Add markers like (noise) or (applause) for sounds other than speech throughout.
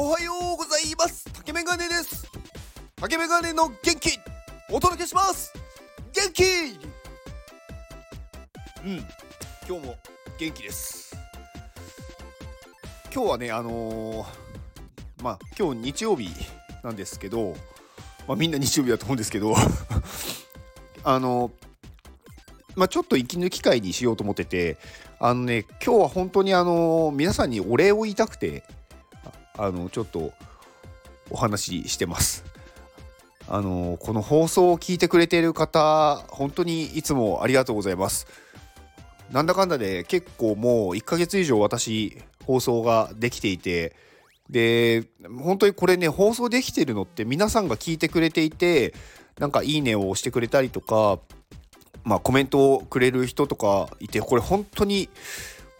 おはようございます。竹メガネです。竹メガネの元気お届けします。元気！うん。今日も元気です。今日はねあのー、まあ今日日曜日なんですけどまあみんな日曜日だと思うんですけど (laughs) あのまあちょっと息抜き会にしようと思っててあのね今日は本当にあの皆さんにお礼を言いたくてあのちょっとお話ししてます。あのこの放送を聞いてくれている方本当にいつもありがとうございます。なんだかんだで結構もう1ヶ月以上私放送ができていてで本当にこれね放送できてるのって皆さんが聞いてくれていてなんか「いいね」を押してくれたりとかまあコメントをくれる人とかいてこれ本当に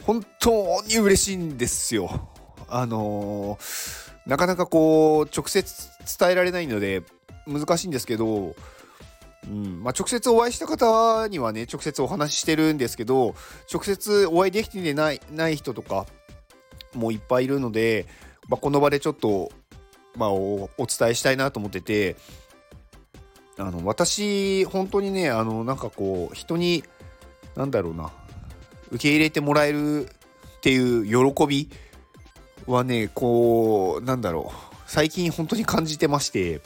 本当に嬉しいんですよ。あのー、なかなかこう直接伝えられないので難しいんですけど、うんまあ、直接お会いした方にはね直接お話ししてるんですけど直接お会いできてないない人とかもいっぱいいるので、まあ、この場でちょっと、まあお、お伝えしたいなと思っててあの私本当にねあのなんかこう人に何だろうな受け入れてもらえるっていう喜びはねこうなんだろう最近本当に感じてまして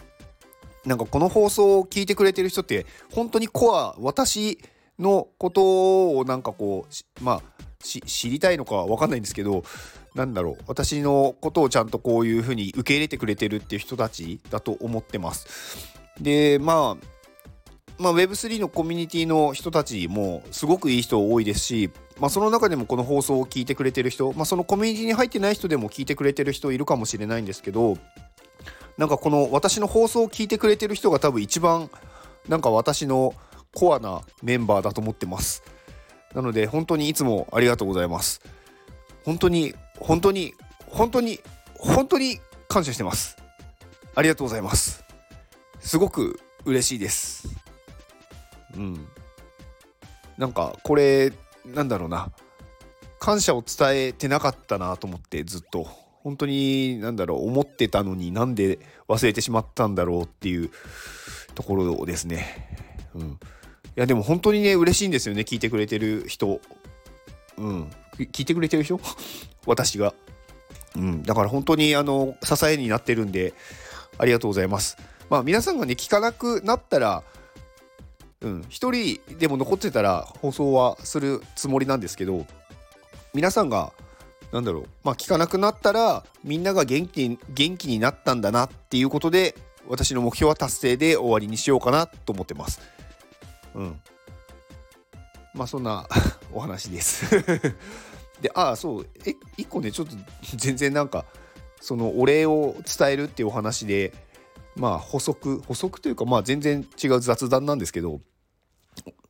なんかこの放送を聞いてくれてる人って本当にコア私のことをなんかこうまあ知りたいのか分かんないんですけどなんだろう私のことをちゃんとこういうふうに受け入れてくれてるっていう人たちだと思ってます。でまあまあ、Web3 のコミュニティの人たちもすごくいい人多いですし、まあ、その中でもこの放送を聞いてくれてる人、まあ、そのコミュニティに入ってない人でも聞いてくれてる人いるかもしれないんですけどなんかこの私の放送を聞いてくれてる人が多分一番なんか私のコアなメンバーだと思ってます。なので本当にいつもありがとうございます。本当に本当に本当に本当に感謝してます。ありがとうございます。すごく嬉しいです。うんなんかこれなんだろうな感謝を伝えてなかったなと思ってずっと本当に何だろう思ってたのになんで忘れてしまったんだろうっていうところですね。うん、いやでも本当にね嬉しいんですよね聞いてくれてる人。うん、聞いてくれてる人？(laughs) 私が。うん、だから本当にあの支えになってるんでありがとうございます。まあ皆さんがね聞かなくなったらうん、1人でも残ってたら放送はするつもりなんですけど皆さんがなんだろうまあ聞かなくなったらみんなが元気元気になったんだなっていうことで私の目標は達成で終わりにしようかなと思ってます。うん。まあそんな (laughs) お話です (laughs) で、ああ、そう、え、一個ね、ちょっと全然なんか、そのお礼を伝えるっていうお話で、まあ補足、補足というか、まあ全然違う雑談なんですけど、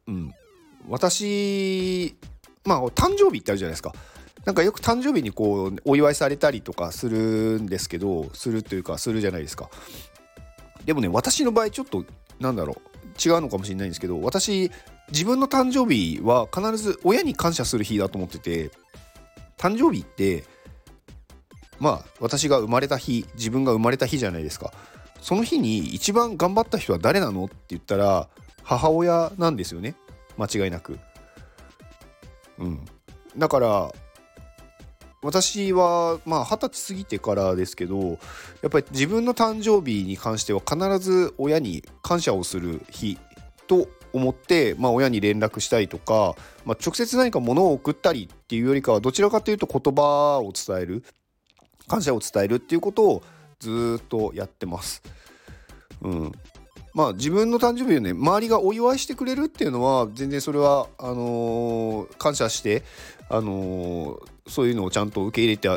うん、私まあ誕生日ってあるじゃないですか。なんかよく誕生日にこうお祝いされたりとかするんですけどするというかするじゃないですか。でもね私の場合ちょっとなんだろう違うのかもしれないんですけど私自分の誕生日は必ず親に感謝する日だと思ってて誕生日ってまあ私が生まれた日自分が生まれた日じゃないですか。その日に一番頑張った人は誰なのって言ったら母親なんですよね間違いなく。うん、だから私はまあ二十歳過ぎてからですけどやっぱり自分の誕生日に関しては必ず親に感謝をする日と思って、まあ、親に連絡したりとか、まあ、直接何か物を送ったりっていうよりかはどちらかというと言葉を伝える感謝を伝えるっていうことをずっとやってます。うん、まあ自分の誕生日をね周りがお祝いしてくれるっていうのは全然それはあのー、感謝してあのー、そういうのをちゃんと受け入れて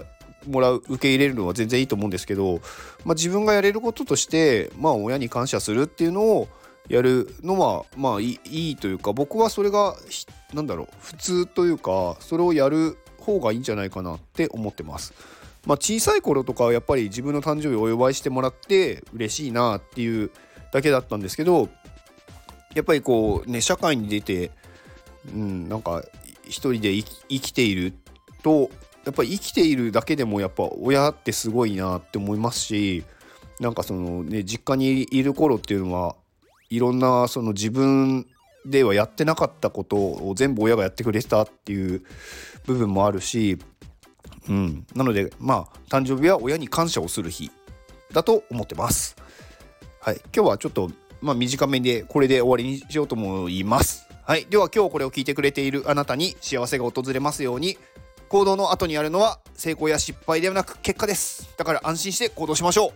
もらう受け入れるのは全然いいと思うんですけど、まあ、自分がやれることとしてまあ親に感謝するっていうのをやるのはまあいいというか僕はそれが何だろう普通というかそれをやる方がいいんじゃないかなって思ってます。まあ、小さい頃とかはやっぱり自分の誕生日をお祝いしてもらって嬉しいなっていうだけだったんですけどやっぱりこうね社会に出て、うん、なんか一人で生きているとやっぱり生きているだけでもやっぱ親ってすごいなって思いますしなんかそのね実家にいる頃っていうのはいろんなその自分ではやってなかったことを全部親がやってくれてたっていう部分もあるし、うん、なのでまあ誕生日は親に感謝をする日だと思ってます。はい、今日はちょっとまあ短めでこれで終わりにしようと思います。はい、では今日これを聞いてくれているあなたに幸せが訪れますように行動の後にあるのは成功や失敗ではなく結果です。だから安心して行動しましょう。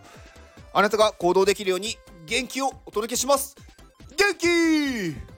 あなたが行動できるように元気をお届けします。元気